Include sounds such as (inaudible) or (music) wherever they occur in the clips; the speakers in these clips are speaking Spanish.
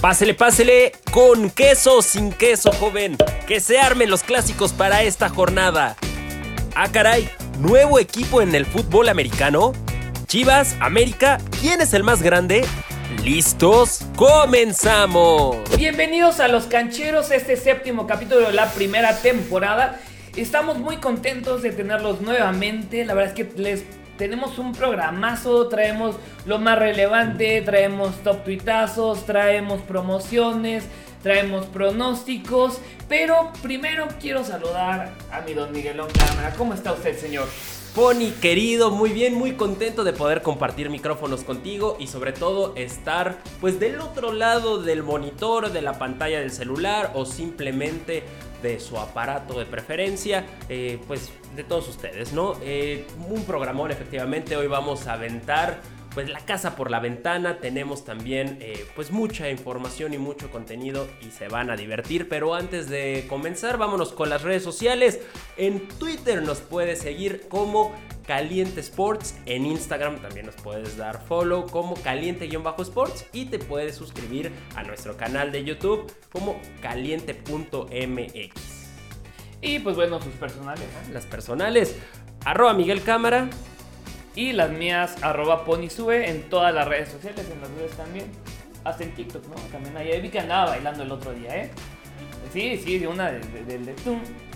Pásele, pásele, con queso o sin queso, joven. Que se armen los clásicos para esta jornada. Ah, caray, nuevo equipo en el fútbol americano. Chivas, América, ¿quién es el más grande? ¿Listos? ¡Comenzamos! Bienvenidos a Los Cancheros, este séptimo capítulo de la primera temporada. Estamos muy contentos de tenerlos nuevamente. La verdad es que les tenemos un programazo, traemos lo más relevante, traemos top tuitazos, traemos promociones, traemos pronósticos, pero primero quiero saludar a mi don Miguelón Cámara. ¿Cómo está usted, señor? Pony querido, muy bien, muy contento de poder compartir micrófonos contigo y sobre todo estar pues del otro lado del monitor, de la pantalla del celular o simplemente de su aparato de preferencia, eh, pues de todos ustedes, ¿no? Eh, un programón efectivamente, hoy vamos a aventar pues la casa por la ventana, tenemos también eh, pues mucha información y mucho contenido y se van a divertir, pero antes de comenzar vámonos con las redes sociales, en Twitter nos puedes seguir como Caliente Sports. En Instagram también nos puedes dar follow como caliente-sports y te puedes suscribir a nuestro canal de YouTube como caliente.mx. Y pues bueno, sus personales. Las personales, arroba Miguel Cámara. Y las mías, arroba Ponysube en todas las redes sociales, en las redes también. Hasta en TikTok, ¿no? También ahí vi que andaba bailando el otro día, ¿eh? Sí, sí, de una del de,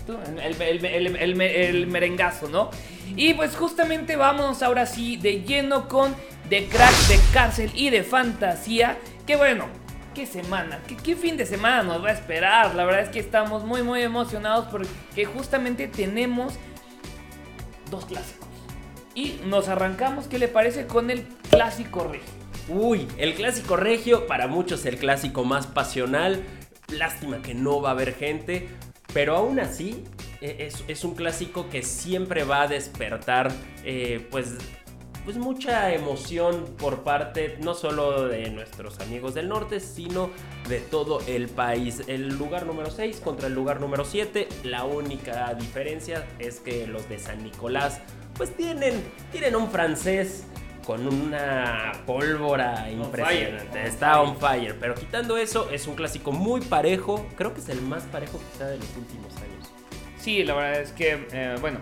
el, el, merengazo, ¿no? Y pues justamente vamos ahora sí de lleno con The Crack de Cárcel y de Fantasía. Que bueno, qué semana, ¿Qué, qué, fin de semana nos va a esperar. La verdad es que estamos muy, muy emocionados porque justamente tenemos dos clásicos. Y nos arrancamos, ¿qué le parece? Con el clásico regio. Uy, el clásico regio, para muchos el clásico más pasional. Lástima que no va a haber gente, pero aún así, e, es, un clásico que siempre va a despertar, eh, pues, pues mucha emoción por parte no solo de nuestros amigos del norte, sino de todo el país. El lugar número 6 contra el lugar número 7. La única diferencia es que los de San Nicolás, pues tienen, tienen un francés con una pólvora impresionante. Está on fire. Pero quitando eso, es un clásico muy parejo. Creo que es el más parejo quizá de los últimos años. Sí, la verdad es que, eh, bueno,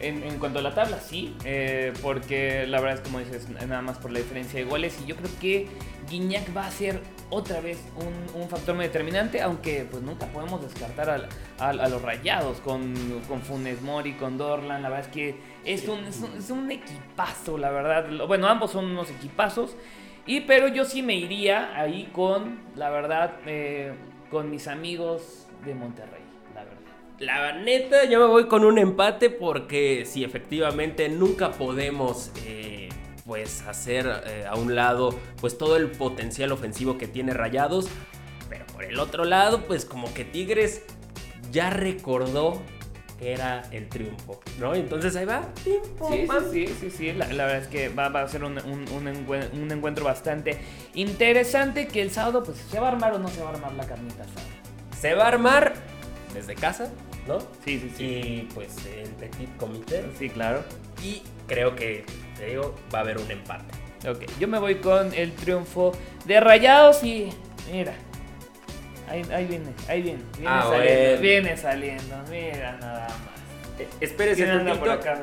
en, cuanto a la tabla, sí. Eh, porque la verdad es como dices, nada más por la diferencia de goles. Y yo creo que Guiñac va a ser otra vez un, factor muy determinante, aunque pues nunca podemos descartar a, los rayados con, con, Funes Mori, con Dorlan, la verdad es que es un, es un, equipazo, la verdad. Bueno, ambos son unos equipazos, y, pero yo sí me iría ahí con, la verdad, eh, con mis amigos de Monterrey. La neta, yo me voy con un empate porque si efectivamente nunca podemos eh, pues hacer eh, a un lado pues todo el potencial ofensivo que tiene Rayados, pero por el otro lado pues como que Tigres ya recordó que era el triunfo, ¿no? Entonces ahí va. Sí, sí, sí, sí, La, verdad es que va, a ser un, un, encuentro bastante interesante que el sábado pues se va a armar o no se va a armar la carnita Se va a armar desde casa, ¿no? Sí, sí, sí. Y pues el petit comité. Sí, claro. Y creo que te digo, va a haber un empate. Ok, yo me voy con el triunfo de Rayados y mira, ahí, viene, ahí viene, viene ah, saliendo, viene saliendo, mira nada más. Eh, espérese tantito. Por acá,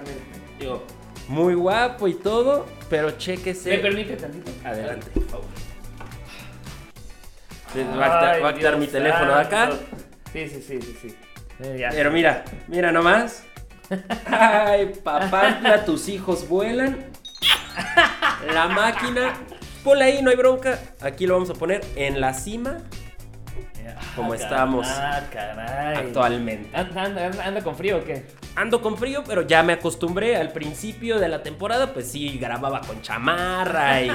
Digo, muy guapo y todo, pero chéquese. ¿Me permite tantito? Adelante, por favor. va a quitar, mi teléfono de acá. Sí, sí, sí, sí, sí. Eh, pero mira, mira nomás. Ay, papá, tus hijos vuelan. La máquina. Ponla ahí, no hay bronca. Aquí lo vamos a poner en la cima. Como ah, estamos actualmente. ¿Anda, con frío o qué? Ando con frío, pero ya me acostumbré. Al principio de la temporada, pues sí, grababa con chamarra y,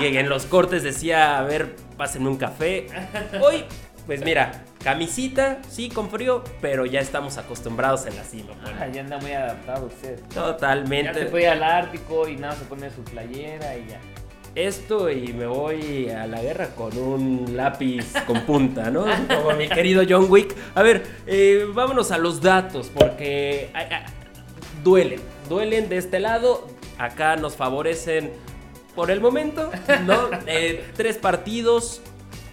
y en los cortes decía, a ver, pásenme un café. Hoy pues mira, camisita, sí, con frío, pero ya estamos acostumbrados en la cima. Ah, ya anda muy adaptado usted. Totalmente. Ya se fue al Ártico y nada, se pone su playera y ya. Esto y me voy a la guerra con un lápiz con punta, ¿no? (laughs) Como mi querido John Wick. A ver, eh, vámonos a los datos, porque duelen, duelen de este lado. Acá nos favorecen por el momento, ¿no? (laughs) Eh, tres partidos,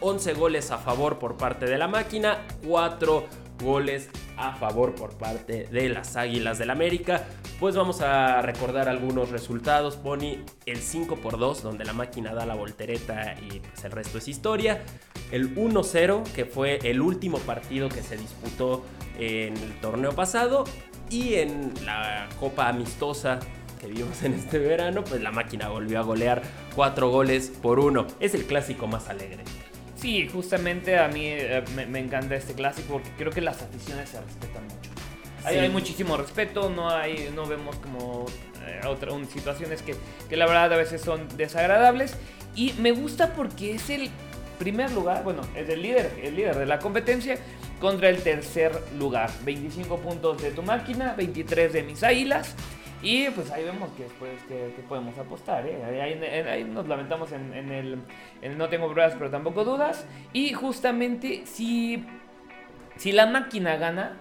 11 goles a favor por parte de la máquina, 4 goles a favor por parte de las Águilas del América. Pues vamos a recordar algunos resultados. Pony el 5 por 2, donde la máquina da la voltereta y pues el resto es historia. El 1-0, que fue el último partido que se disputó en el torneo pasado. Y en la Copa Amistosa que vimos en este verano, pues la máquina volvió a golear 4 goles por 1. Es el clásico más alegre. Sí, justamente a mí eh, me, encanta este clásico porque creo que las aficiones se respetan mucho. Hay, muchísimo respeto, no, hay, no vemos como eh, otras situaciones que, que la verdad a veces son desagradables. Y me gusta porque es el primer lugar, bueno, es el líder, el líder de la competencia contra el tercer lugar. 25 puntos de tu máquina, 23 de mis águilas. Y pues ahí vemos que después que, podemos apostar. ¿eh? Ahí, nos lamentamos en, el, no tengo pruebas pero tampoco dudas. Y justamente si, si la máquina gana,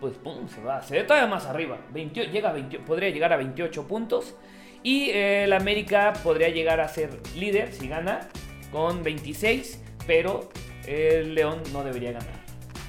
pues pum, se va, se ve todavía más arriba. llega podría llegar a 28 puntos. Y eh, el América podría llegar a ser líder si gana con 26. Pero el León no debería ganar.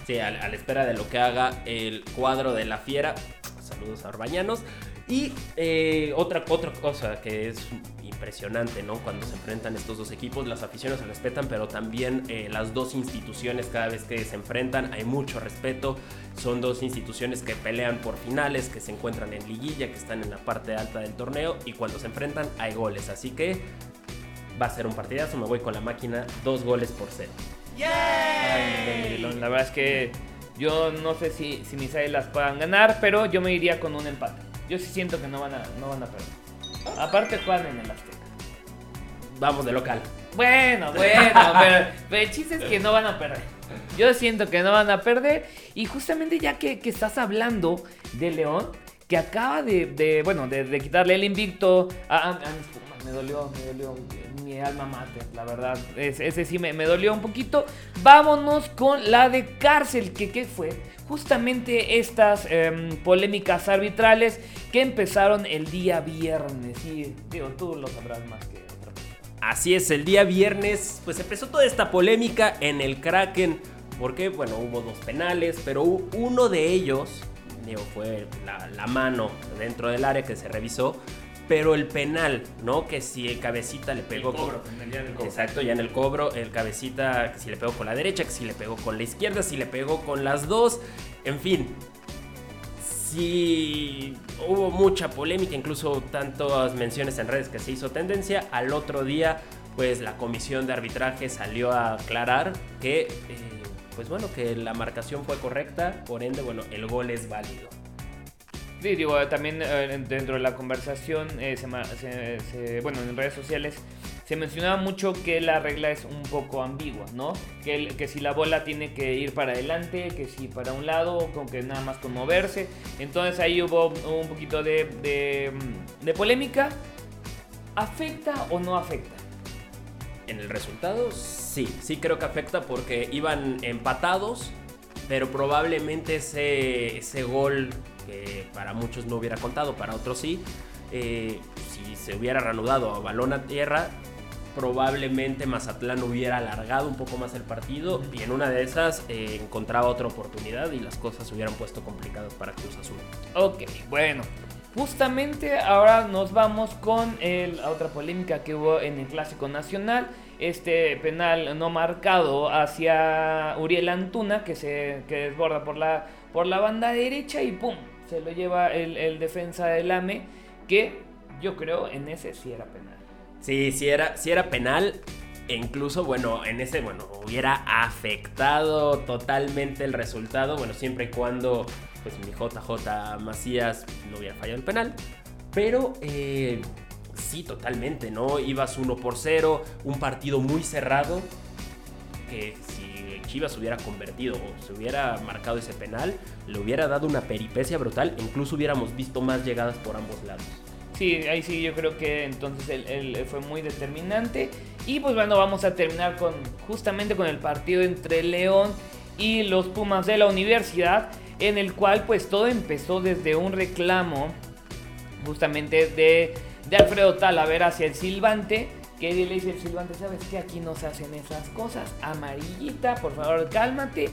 Sí, a, a la espera de lo que haga el cuadro de la fiera. Saludos a Orbañanos. Y eh, otra, otra cosa que es impresionante, ¿no? Cuando se enfrentan estos dos equipos, las aficiones se respetan, pero también eh, las dos instituciones cada vez que se enfrentan hay mucho respeto. Son dos instituciones que pelean por finales, que se encuentran en liguilla, que están en la parte alta del torneo y cuando se enfrentan hay goles. Así que va a ser un partidazo. Me voy con la máquina, dos goles por cero. la verdad es que yo no sé si, si mis las puedan ganar, pero yo me iría con un empate. Yo sí siento que no van a, no van a perder. Aparte juegan en el Azteca. Vamos de local. Bueno, bueno, (laughs) pero, el chiste es que no van a perder. Yo siento que no van a perder. Y justamente ya que, estás hablando de León, que acaba de, bueno, de, quitarle el invicto a, me dolió, me dolió mi alma mate, la verdad. ese sí me, dolió un poquito. Vámonos con la de cárcel, que ¿qué fue? justamente estas em, polémicas arbitrales que empezaron el día viernes. Y digo, tú lo sabrás más que otra. Así es, el día viernes pues empezó toda esta polémica en el Kraken. Porque, bueno, hubo dos penales, pero uno de ellos, digo, fue la, la mano dentro del área que se revisó pero el penal, ¿no? Que si el cabecita le pegó con, Exacto, ya en el cobro, el cabecita que si le pegó con la derecha, que si le pegó con la izquierda, si le pegó con las dos, en fin. Sí, hubo mucha polémica, incluso tantas menciones en redes que se hizo tendencia. Al otro día, pues la comisión de arbitraje salió a aclarar que, eh, pues bueno, que la marcación fue correcta, por ende, bueno, el gol es válido. Sí, digo, también eh, dentro de la conversación, eh, bueno, en redes sociales se mencionaba mucho que la regla es un poco ambigua, ¿no? Que, que si la bola tiene que ir para adelante, que si para un lado, con que nada más con moverse. Entonces ahí hubo un poquito de, de, de polémica. ¿Afecta o no afecta? En el resultado, sí, sí creo que afecta porque iban empatados, pero probablemente ese, ese gol que para muchos no hubiera contado, para otros sí. Eh, si se hubiera reanudado a balón a tierra, probablemente Mazatlán hubiera alargado un poco más el partido y en una de esas eh, encontraba otra oportunidad y las cosas se hubieran puesto complicadas para Cruz Azul. Ok, bueno. Justamente ahora nos vamos con la otra polémica que hubo en el Clásico Nacional. Este penal no marcado hacia Uriel Antuna que se que desborda por la, por la banda derecha y ¡pum! se lo lleva el, defensa del AME, que yo creo en ese sí era penal. Sí, sí era, era penal. E incluso, bueno, en ese, bueno, hubiera afectado totalmente el resultado. Bueno, siempre y cuando, pues mi JJ Macías no hubiera fallado el penal. Pero, eh, sí, totalmente, ¿no? Ibas 1 por 0, un partido muy cerrado. Que Chivas hubiera convertido o se hubiera marcado ese penal, le hubiera dado una peripecia brutal, incluso hubiéramos visto más llegadas por ambos lados. Sí, ahí sí yo creo que entonces él, fue muy determinante. Y pues bueno, vamos a terminar con justamente con el partido entre León y los Pumas de la universidad, en el cual pues todo empezó desde un reclamo justamente de, de Alfredo Talavera hacia el silbante que le dice el silbante, ¿sabes qué? Aquí no se hacen esas cosas. Amarillita, por favor, cálmate.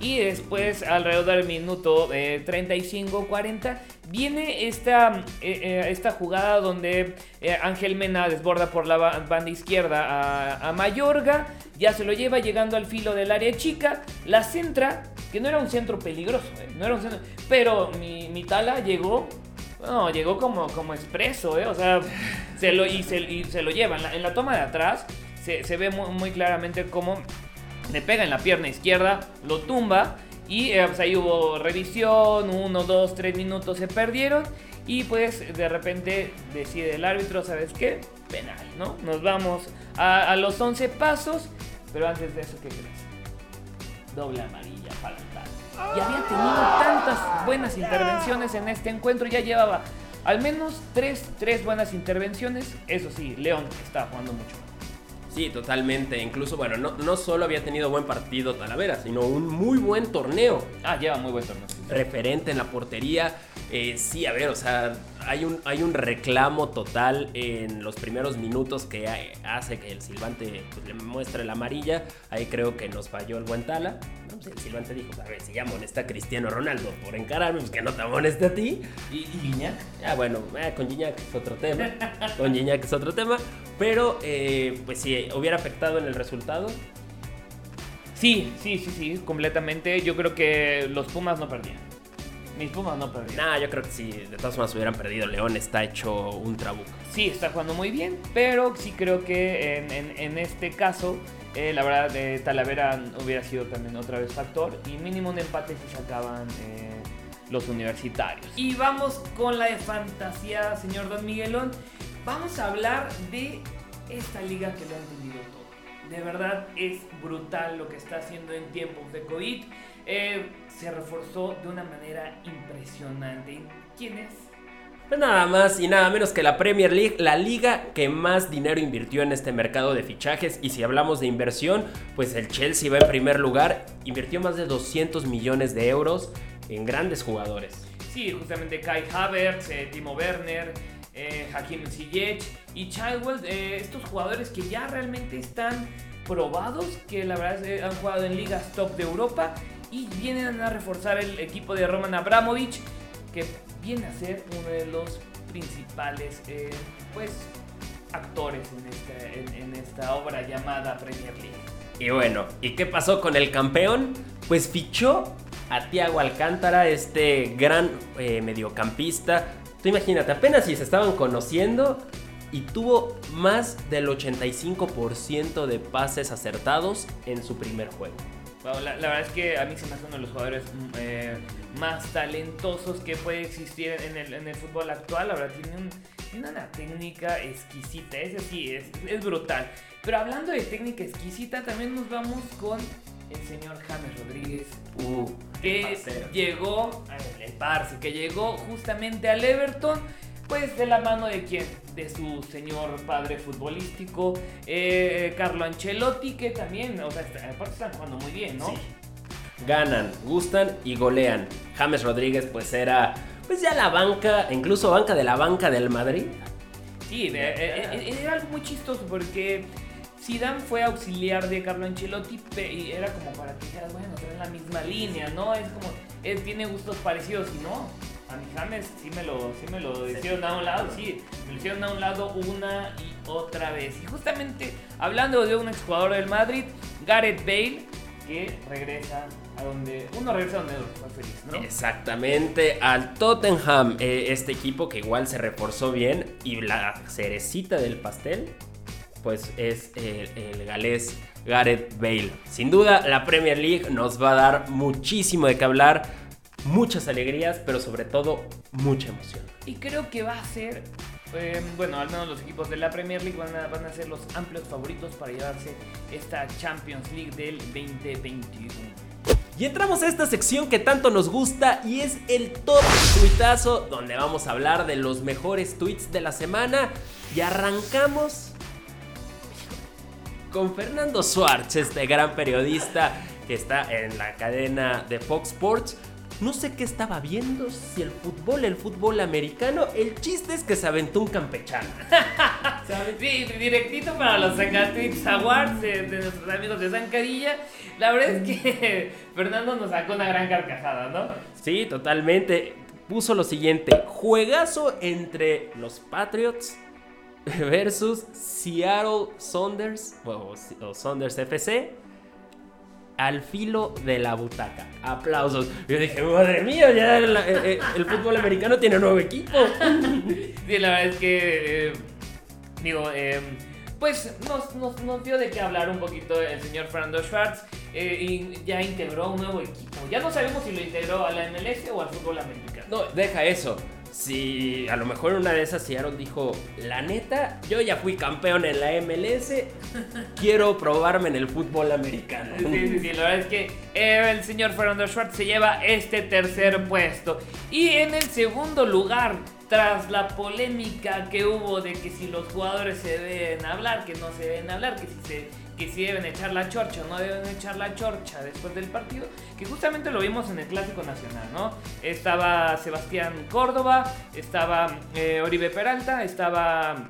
Y después, alrededor del minuto 35-40, eh, viene esta, eh, eh, esta jugada donde Ángel Mena desborda por la banda izquierda a, a, Mayorga. Ya se lo lleva llegando al filo del área chica. La centra, que no era un centro peligroso, no era un centro, pero mi, mi tala llegó no, llegó como, como expreso, ¿eh? O sea, se lo, y, se, y se lo lleva. En la, toma de atrás se, ve muy, claramente cómo le pega en la pierna izquierda, lo tumba. Y eh, pues ahí hubo revisión, uno, dos, tres minutos se perdieron. Y pues de repente decide el árbitro, ¿sabes qué? Penal, ¿no? Nos vamos a, los 11 pasos. Pero antes de eso, ¿qué crees? Doble amarilla para y había tenido tantas buenas intervenciones en este encuentro, ya llevaba al menos tres, tres buenas intervenciones. Eso sí, León está jugando mucho. Sí, totalmente. Incluso, bueno, no, no solo había tenido buen partido Talavera, sino un muy buen torneo. Ah, lleva muy buen torneo. Referente en la portería. Eh, sí, a ver, o sea, hay un, hay un reclamo total en los primeros minutos que hace que el silbante pues, le muestre la amarilla. Ahí creo que nos falló el buen Tala. Pues, el silbante dijo, a ver, si ya amonesta a Cristiano Ronaldo por encararme, pues que no te amoneste a ti. ¿Y, y Guiñac? Ah, bueno, eh, con Guiñac es otro tema. con Guiñac es otro tema. Pero, eh, pues si hubiera afectado en el resultado. Sí, sí, sí, sí, completamente. Yo creo que los Pumas no perdían. Mis Pumas no perdieron. Nah, yo creo que si de todas formas hubieran perdido, León está hecho un trabuco. Sí, está jugando muy bien, pero sí creo que en, este caso, eh, la verdad, de Talavera hubiera sido también otra vez factor y mínimo un empate si sacaban eh, los universitarios. Y vamos con la de fantasía, señor Don Miguelón. Vamos a hablar de esta liga que lo ha entendido todo. De verdad es brutal lo que está haciendo en tiempos de COVID. Eh, se reforzó de una manera impresionante. ¿Quién es? Pues nada más y nada menos que la Premier League, la liga que más dinero invirtió en este mercado de fichajes. Y si hablamos de inversión, pues el Chelsea va en primer lugar, invirtió más de 200 millones de euros en grandes jugadores. Sí, justamente Kai Havertz, eh, Timo Werner, eh, Hakim Ziyech y Chilwell, eh, estos jugadores que ya realmente están probados, que la verdad han jugado en ligas top de Europa y vienen a reforzar el equipo de Roman Abramovich, que viene a ser uno de los principales eh, pues, actores en esta, obra llamada Premier League. Y bueno, ¿y qué pasó con el campeón? Pues fichó a Thiago Alcántara, este gran eh, mediocampista. Tú imagínate, apenas si se estaban conociendo y tuvo más del 85% de pases acertados en su primer juego. La, verdad es que a mí se me hace uno de los jugadores mm, eh, más talentosos que puede existir en el, fútbol actual. La verdad, tiene, una técnica exquisita. Ese sí, es, es brutal. Pero hablando de técnica exquisita, también nos vamos con el señor James Rodríguez. Uh, que llegó, el parce, que llegó justamente al Everton pues de la mano de quién? De su señor padre futbolístico, eh, Carlo Ancelotti, que también, o sea, aparte están jugando muy bien, ¿no? Sí. Ganan, gustan y golean. James Rodríguez pues era pues ya la banca, incluso banca de la banca del Madrid. Sí, eh, eh, era algo muy chistoso porque Zidane fue auxiliar de Carlo Ancelotti y era como para que dijeras, bueno, en la misma línea, ¿no? Es como, él tiene gustos parecidos y no a mi James sí me lo, sí me lo hicieron a un lado, sí, me lo hicieron a un lado una y otra vez. Y justamente hablando de un exjugador del Madrid, Gareth Bale, que regresa a donde uno regresa a donde fue feliz, ¿no? Exactamente, al Tottenham, eh, este equipo que igual se reforzó bien y la cerecita del pastel, pues es el, el galés Gareth Bale. Sin duda, la Premier League nos va a dar muchísimo de qué hablar muchas alegrías, pero sobre todo mucha emoción. Y creo que va a ser, em, bueno, al menos los equipos de la Premier League van a, van a ser los amplios favoritos para llevarse esta Champions League del 2021. Y entramos a esta sección que tanto nos gusta y es el top tuitazo donde vamos a hablar de los mejores tweets de la semana y arrancamos con Fernando Schwartz, este gran periodista que está en la cadena de Fox Sports No sé qué estaba viendo, si el fútbol, el fútbol americano. El chiste es que se aventó un campechano. (laughs) Sí, directito para los Zacatwix Awards de, de nuestros amigos de Zancadilla. La verdad es que (laughs) Fernando nos sacó una gran carcajada, ¿no? Sí, totalmente. Puso lo siguiente: juegazo entre los Patriots versus Seattle Saunders o, o Saunders FC al filo de la butaca. Aplausos. Yo dije, madre mía, ya el, el- el fútbol americano tiene nuevo equipo. (laughs) Sí, la verdad es que, eh, digo, eh, pues nos, nos, nos dio de qué hablar un poquito el señor Fernando Schwartz eh, y ya integró un nuevo equipo. Ya no sabemos si lo integró a la MLS o al fútbol americano. No, deja eso. Si a lo mejor una de esas Seattle dijo, la neta, yo ya fui campeón en la MLS, (laughs) quiero probarme en el fútbol americano. Sí, sí, sí, la verdad es que eh, el señor Fernando Schwartz se lleva este tercer puesto. Y en el segundo lugar, tras la polémica que hubo de que si los jugadores se deben hablar, que no se deben hablar, que si, se, que si deben echar la chorcha o no deben echar la chorcha después del partido, que justamente lo vimos en el Clásico Nacional, ¿no? Estaba Sebastián Córdoba, estaba eh, Oribe Peralta, estaba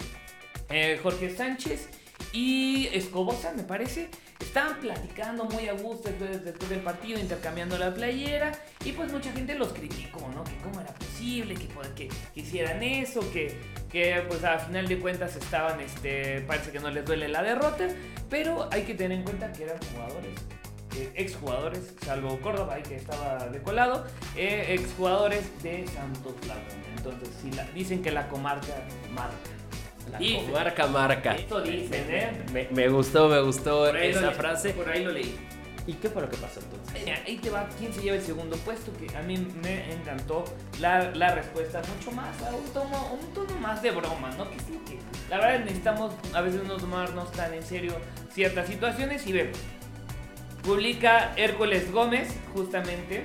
eh, Jorge Sánchez y Escobosa, me parece. Estaban platicando muy a gusto después, del partido, intercambiando la playera. Y pues mucha gente los criticó, ¿no? Que cómo era posible que, que, que hicieran eso, que, que pues a final de cuentas estaban, este, parece que no les duele la derrota. Pero hay que tener en cuenta que eran jugadores eh, exjugadores, salvo Córdoba, ahí que estaba de colado, eh, exjugadores de Santos Laguna. Entonces, sí, la- dicen que la comarca marca. La Y- comarca marca. Esto dicen, ¿eh? Me, me gustó, me gustó Por esa frase. Por ahí lo leí. ¿Y qué fue lo que pasó entonces? Mira, ahí te va quién se lleva el segundo puesto, que a mí me encantó la, la respuesta mucho más, a un tono, un tono más de broma, ¿no? Que sí, que la verdad necesitamos a veces no tomarnos tan en serio ciertas situaciones y vemos. Publica Hércules Gómez, justamente,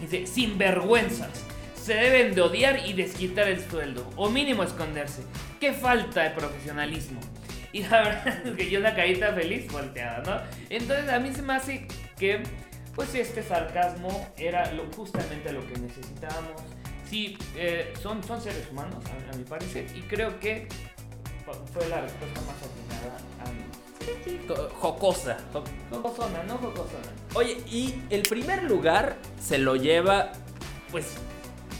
dice, sinvergüenzas, se deben de odiar y desquitar el sueldo, o mínimo esconderse. Qué falta de profesionalismo. Y la (laughs) verdad es que yo una carita feliz volteada, ¿no? Entonces a mí se me hace que, pues este sarcasmo era lo, justamente lo que necesitábamos. Sí, eh, son, son seres humanos, a, a mi parecer, y creo que fue la respuesta más atinada a mí. Co- Jocosa. Jo- Jocosona, ¿no? Jocosona. Oye, y el primer lugar se lo lleva, pues,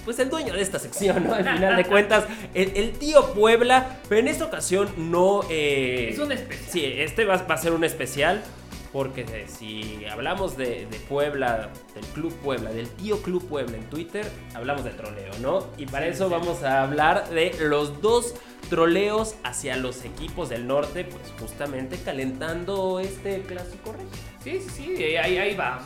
pues el dueño de esta sección, ¿no? Al final de cuentas, el, el tío Puebla, pero en esta ocasión no... eh, Es un especial. Sí, este va, va a ser un especial. Porque eh, si hablamos de, de Puebla, del Club Puebla, del tío Club Puebla en Twitter, hablamos de troleo, ¿no? Y para Sí, eso sí. vamos a hablar de los dos troleos hacia los equipos del norte, pues justamente calentando este clásico rey. Sí, sí, sí, ahí, ahí va.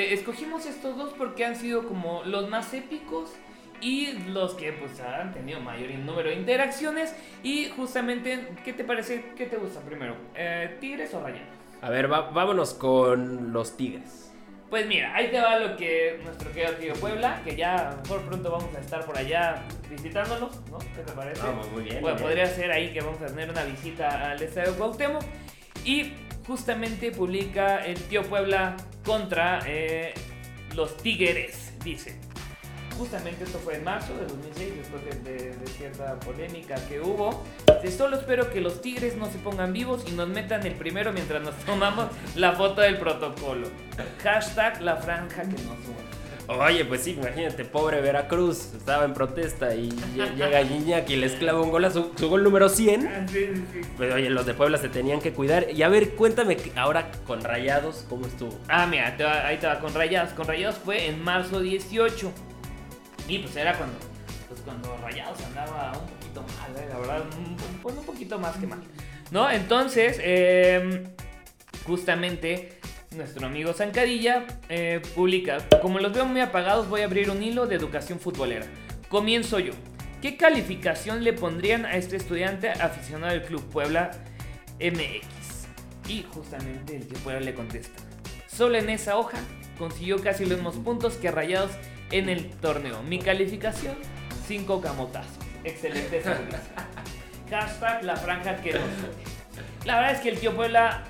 Mira, te- escogimos estos dos porque han sido como los más épicos y los que pues han tenido mayor número de interacciones. Y justamente, ¿qué te parece? ¿Qué te gusta primero? Eh, ¿Tigres o Rayados? A ver, va- vámonos con los Tigres. Pues mira, ahí te va lo que nuestro querido tío Puebla, que ya a lo mejor pronto vamos a estar por allá visitándolos, ¿no? ¿Qué te parece? Vamos, muy bien, Bueno, podría ser ahí que vamos a tener una visita al estadio Cuauhtémoc. Y justamente publica el tío Puebla contra eh, los Tigres, dice. Justamente esto fue en marzo de 2006, después de, de- de cierta polémica que hubo. Solo espero que los Tigres no se pongan vivos y nos metan el primero mientras nos tomamos la foto del protocolo. Hashtag la franja que nos une. Oye, pues sí, imagínate, pobre Veracruz, estaba en protesta y lle- llega Iñaki y les clava un gol a su, su gol número 100. Ah, sí, sí, sí. Pues oye, los de Puebla se tenían que cuidar. Y a ver, cuéntame que ahora con Rayados, ¿cómo estuvo? Ah, mira, te va- ahí te va con Rayados. Con Rayados fue en marzo 18. Y pues era cuando, pues cuando Rayados andaba un poquito mal, ¿eh? la verdad, un, un- un poquito más que mal. ¿No? Entonces, eh, justamente nuestro amigo Zancadilla eh, publica, como los veo muy apagados, voy a abrir un hilo de educación futbolera. Comienzo yo. ¿Qué calificación le pondrían a este estudiante aficionado del Club Puebla MX? Y justamente el que Puebla le contesta. Solo en esa hoja consiguió casi los mismos puntos que Rayados en el torneo. Mi calificación, 5 camotazos. Excelente servicio. (laughs) Hashtag la franja que nos. La verdad es que el tío Puebla.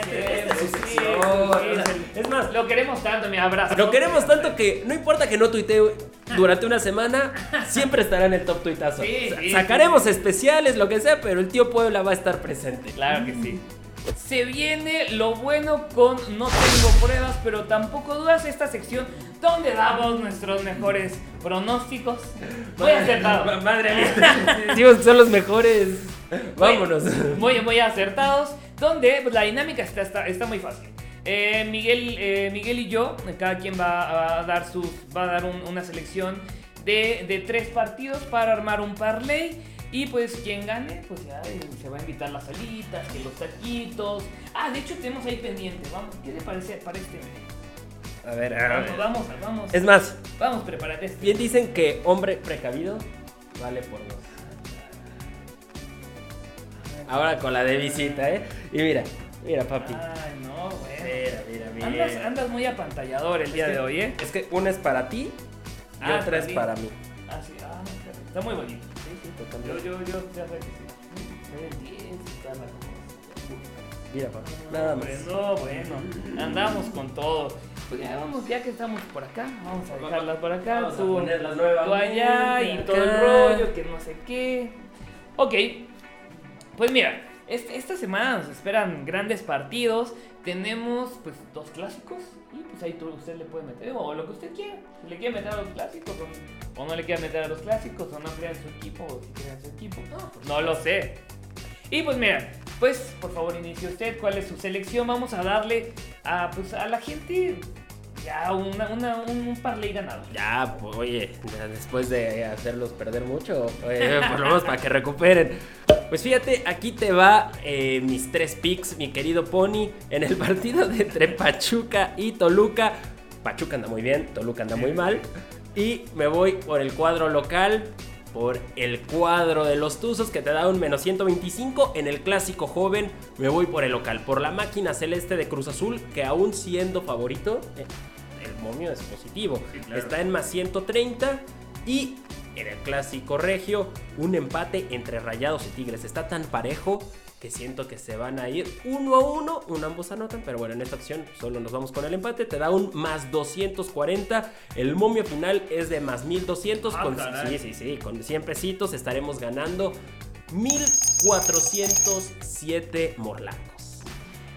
Este es Sí, más, Lo queremos tanto, mi abrazo. lo queremos tanto que no importa que no tuitee durante una semana, siempre estará en el top tuitazo. Sí, Sa- sí, Sacaremos especiales, lo que sea, pero el tío Puebla va a estar presente. Claro que sí. Se viene lo bueno con No tengo pruebas, pero tampoco dudas esta sección donde damos nuestros mejores pronósticos. Muy acertados. Ma- Madre mía. (laughs) Son los mejores. Vámonos. Muy, muy acertados. Donde pues, la dinámica está, está, está muy fácil. Eh, Miguel, eh, Miguel y yo, cada quien va a dar, sus, va a dar un- una selección de, de tres partidos para armar un parlay. Y pues quien gane, pues ya eh, se va a invitar las salitas, que los taquitos. Ah, de hecho tenemos ahí pendiente. Vamos, ¿qué te parece para este? A ver, a Vamos, ver. vamos, vamos. Es más, Vamos, prepárate. este. bien dicen que hombre precavido vale por dos. Ahora con la de visita, ¿eh? Y mira, mira, papi. Ay, no, bueno. Mira, mira, mira. Andas, andas muy apantallador el día que- de hoy, ¿eh? Es que una es para ti y Ah, otra es para mí. Ah, sí, ah, está muy bonito. Sí, sí, Yo, totalmente. yo, yo, ya sé que sí. Está la. Mira, papi. Nada más. Bueno, bueno, andamos con todo. Pues ya vamos, ya que estamos por acá, vamos a dejarlas por acá. Vamos a tú, nuevamente tú allá y todo el rollo, que no sé qué. Ok, pues mira, este- esta semana nos esperan grandes partidos. Tenemos pues dos clásicos y pues ahí tú, usted le puede meter o lo que usted quiera. Si le quiere meter a los clásicos o, o no le quiere meter a los clásicos o no crea en su equipo o si crea en su equipo. No lo sé. Y pues mira, pues por favor inicie usted cuál es su selección. Vamos a darle a, pues, a la gente ya una, una- un, un parlay ganado. Ya, pues, oye, después de hacerlos perder mucho, oye, por lo menos para que recuperen. Pues fíjate, aquí te va eh, mis tres picks, mi querido Pony, en el (laughs) partido de entre Pachuca y Toluca. Pachuca anda muy bien, Toluca anda muy mal. Y me voy por el cuadro local, por el cuadro de los Tuzos que te da un menos 125. En el clásico joven me voy por el local, por la máquina celeste de Cruz Azul, que aún siendo favorito, eh, el momio es positivo. Sí, claro. Está en más 130 y en el clásico regio un empate entre Rayados y Tigres. Está tan parejo que siento que se van a ir uno a uno, un ambos anotan, pero bueno, en esta opción solo nos vamos con el empate, te da un más 240, el momio final es de más 1200, Ah, con, sí, sí, sí, con 100 pesitos estaremos ganando 1407 morlacos.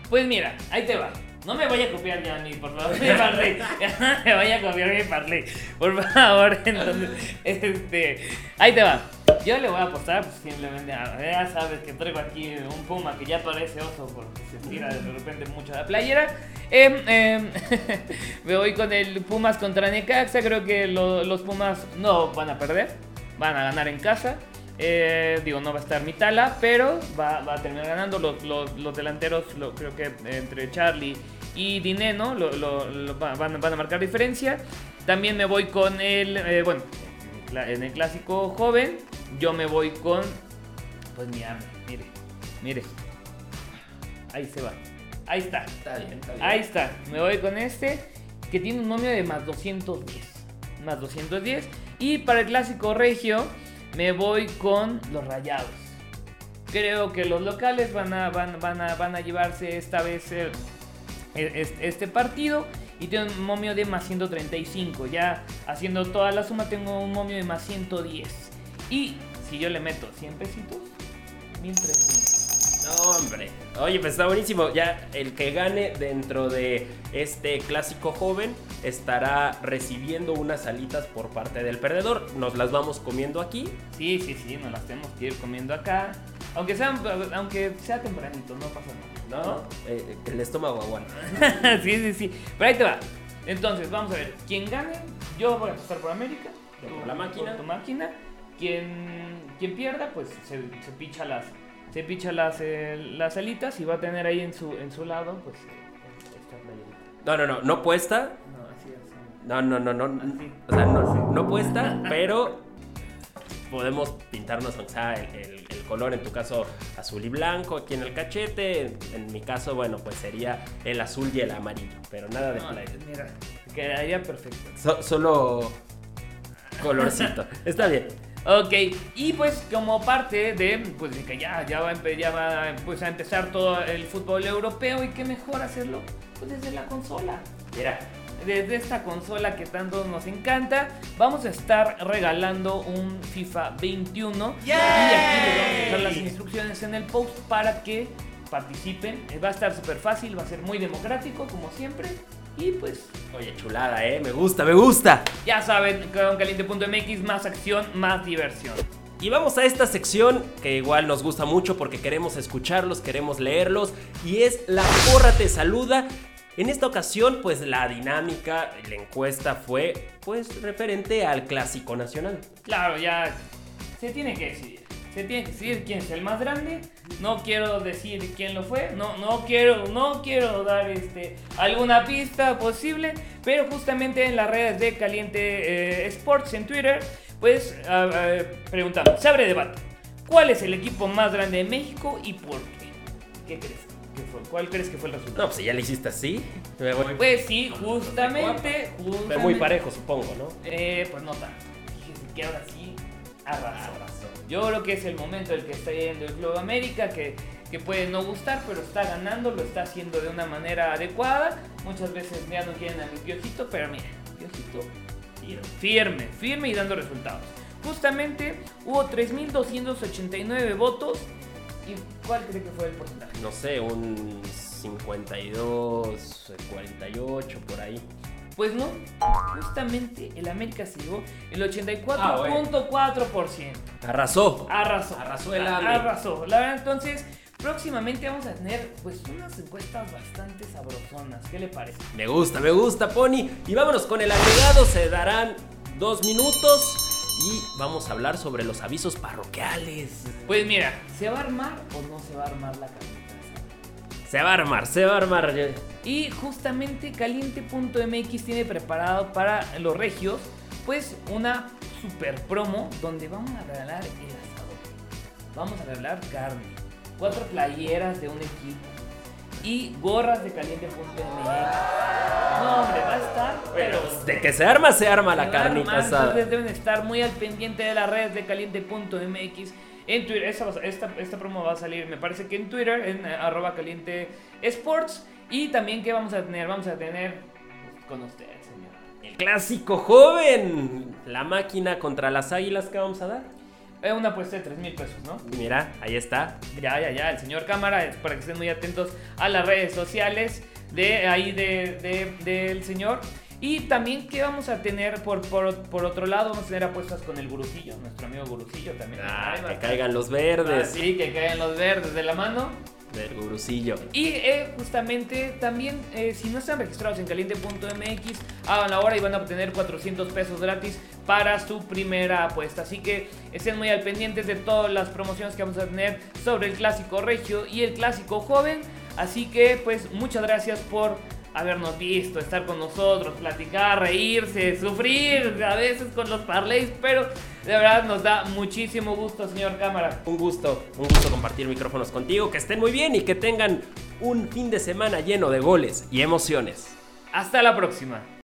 Pues mira, ahí te va. No me vaya a copiar ya mi, por favor, (laughs) me vaya a copiar mi parlay. Por favor, (laughs) entonces, este, ahí te va. Yo le voy a apostar, pues simplemente, a- ya sabes que traigo aquí un puma que ya parece oso porque se tira de repente mucho la playera. Em, em, (laughs) me voy con el Pumas contra Necaxa, creo que lo- los Pumas no van a perder, van a ganar en casa. Eh, digo, no va a estar Mitala, pero va, va a terminar ganando. Los, los- los delanteros, lo- creo que entre Charlie y Dineno lo, lo- lo va- van, van a marcar diferencia. También me voy con el, eh, bueno, en el clásico joven, yo me voy con, pues mi hambre, mire, mire. Ahí se va. Ahí está. Está bien, está bien. Ahí está, me voy con este que tiene un momio de más 210. Más 210. Y para el clásico regio me voy con los rayados. Creo que los locales van a, van, a, van a llevarse esta vez este partido. Y tiene un momio de más 135. Ya haciendo toda la suma tengo un momio de más 110. Y si yo le meto 100 pesitos, 1300. No, hombre. Oye, pues está buenísimo. Ya el que gane dentro de este clásico joven estará recibiendo unas alitas por parte del perdedor. Nos las vamos comiendo aquí. Sí, sí, sí, nos las tenemos que ir comiendo acá. Aunque sea, aunque sea tempranito, no pasa nada. No, Eh, el estómago aguanta. (laughs) sí, sí, sí. Pero ahí te va. Entonces, vamos a ver. Quien gane, yo voy a apostar por América. Por la máquina. por tu máquina. Quien, quien pierda, pues se, se picha las se picha las, eh, las alitas y va a tener ahí en su, en su lado, pues, eh, esta playerita. No, no, no, no puesta. No. No, no, no. Así. O sea, no, no puesta, pero podemos pintarnos aunque sea el, el- el color, en tu caso azul y blanco aquí en el cachete. En, en mi caso, bueno, pues sería el azul y el amarillo, pero nada de No, playa. mira, quedaría perfecto. So- solo colorcito. (laughs) Está bien. Ok, y pues como parte de, pues de que ya, ya, va, a empe- ya va pues, a empezar todo el fútbol europeo y qué mejor hacerlo pues desde la consola. Mira, Desde esta consola que tanto nos encanta, vamos a estar regalando un FIFA 21 y aquí les vamos a dejar las instrucciones en el post para que participen. Eh, Va a estar súper fácil, va a ser muy democrático como siempre y pues oye, chulada, ¿eh? Me gusta, me gusta. ya saben, con caliente.mx más acción, más diversión. Y vamos a esta sección que igual nos gusta mucho porque queremos escucharlos, queremos leerlos y es La Porra te saluda. En esta ocasión, pues la dinámica, la encuesta fue pues referente al clásico nacional. Claro, ya se tiene que decidir. Se tiene que decidir quién es el más grande. No quiero decir quién lo fue. No, no quiero, no quiero dar este, alguna pista posible. Pero justamente en las redes de Caliente eh, Sports en Twitter, pues preguntamos, se abre debate. ¿Cuál es el equipo más grande de México y por qué? ¿Qué crees? Fue? ¿Cuál crees que fue el resultado? No, pues si ya le hiciste así. me voy- Pues sí, justamente, justamente. muy parejo, supongo, ¿no? Eh, pues no tanto. Fíjese que ahora sí arrasó. Yo creo que es el momento en el que está yendo el Club América, que, que puede no gustar, pero está ganando, lo está haciendo de una manera adecuada. Muchas veces ya no quieren a mi piojito, pero mira, piojito firme, firme y dando resultados. Justamente hubo 3.289 votos. ¿Y cuál cree que fue el porcentaje? No sé, un 52, 48, por ahí. Pues no, justamente el América se llevó el Ah, bueno. 84.4%. Arrasó. Arrasó. Arrasó el AME. Arrasó. La verdad, entonces, próximamente vamos a tener pues unas encuestas bastante sabrosonas. ¿Qué le parece? Me gusta, me gusta, Pony. Y vámonos con el agregado. Se darán dos minutos y vamos a hablar sobre los avisos parroquiales. Pues mira, ¿se va a armar o no se va a armar la carnita asada? Se va a armar, se va a armar. Y justamente caliente.mx tiene preparado para los regios pues una super promo donde vamos a regalar el asador. Vamos a regalar carne, cuatro playeras de un equipo y gorras de caliente.mx. No, hombre, va a estar, pero De que se arma, se arma la carnita asada. Entonces deben estar muy al pendiente de las redes de caliente.mx. En Twitter, esta, esta, esta promo va a salir, me parece que en Twitter, en eh, arroba caliente sports. Y también, ¿qué vamos a tener? Vamos a tener pues, con usted, señor. El clásico joven. La máquina contra las águilas que vamos a dar. Eh, una apuesta de 3 mil pesos, ¿no? Mira, ahí está. Ya, ya, ya, el señor cámara, para que estén muy atentos a las redes sociales de ahí de, de- del señor. Y también, ¿qué vamos a tener por, por, por otro lado? Vamos a tener apuestas con el gurucillo, nuestro amigo gurucillo también. Ah, que caigan los Ah, verdes. sí, que caigan los verdes de la mano. Del gurucillo. Y eh, justamente también, eh, si no están registrados en caliente.mx, hagan la hora y van a obtener 400 pesos gratis para su primera apuesta. Así que estén muy al pendientes de todas las promociones que vamos a tener sobre el clásico regio y el clásico joven. Así que, pues, muchas gracias por habernos visto, estar con nosotros, platicar, reírse, sufrir a veces con los parlays, pero de verdad nos da muchísimo gusto, señor cámara. Un gusto, un gusto compartir micrófonos contigo. Que estén muy bien y que tengan un fin de semana lleno de goles y emociones. Hasta la próxima.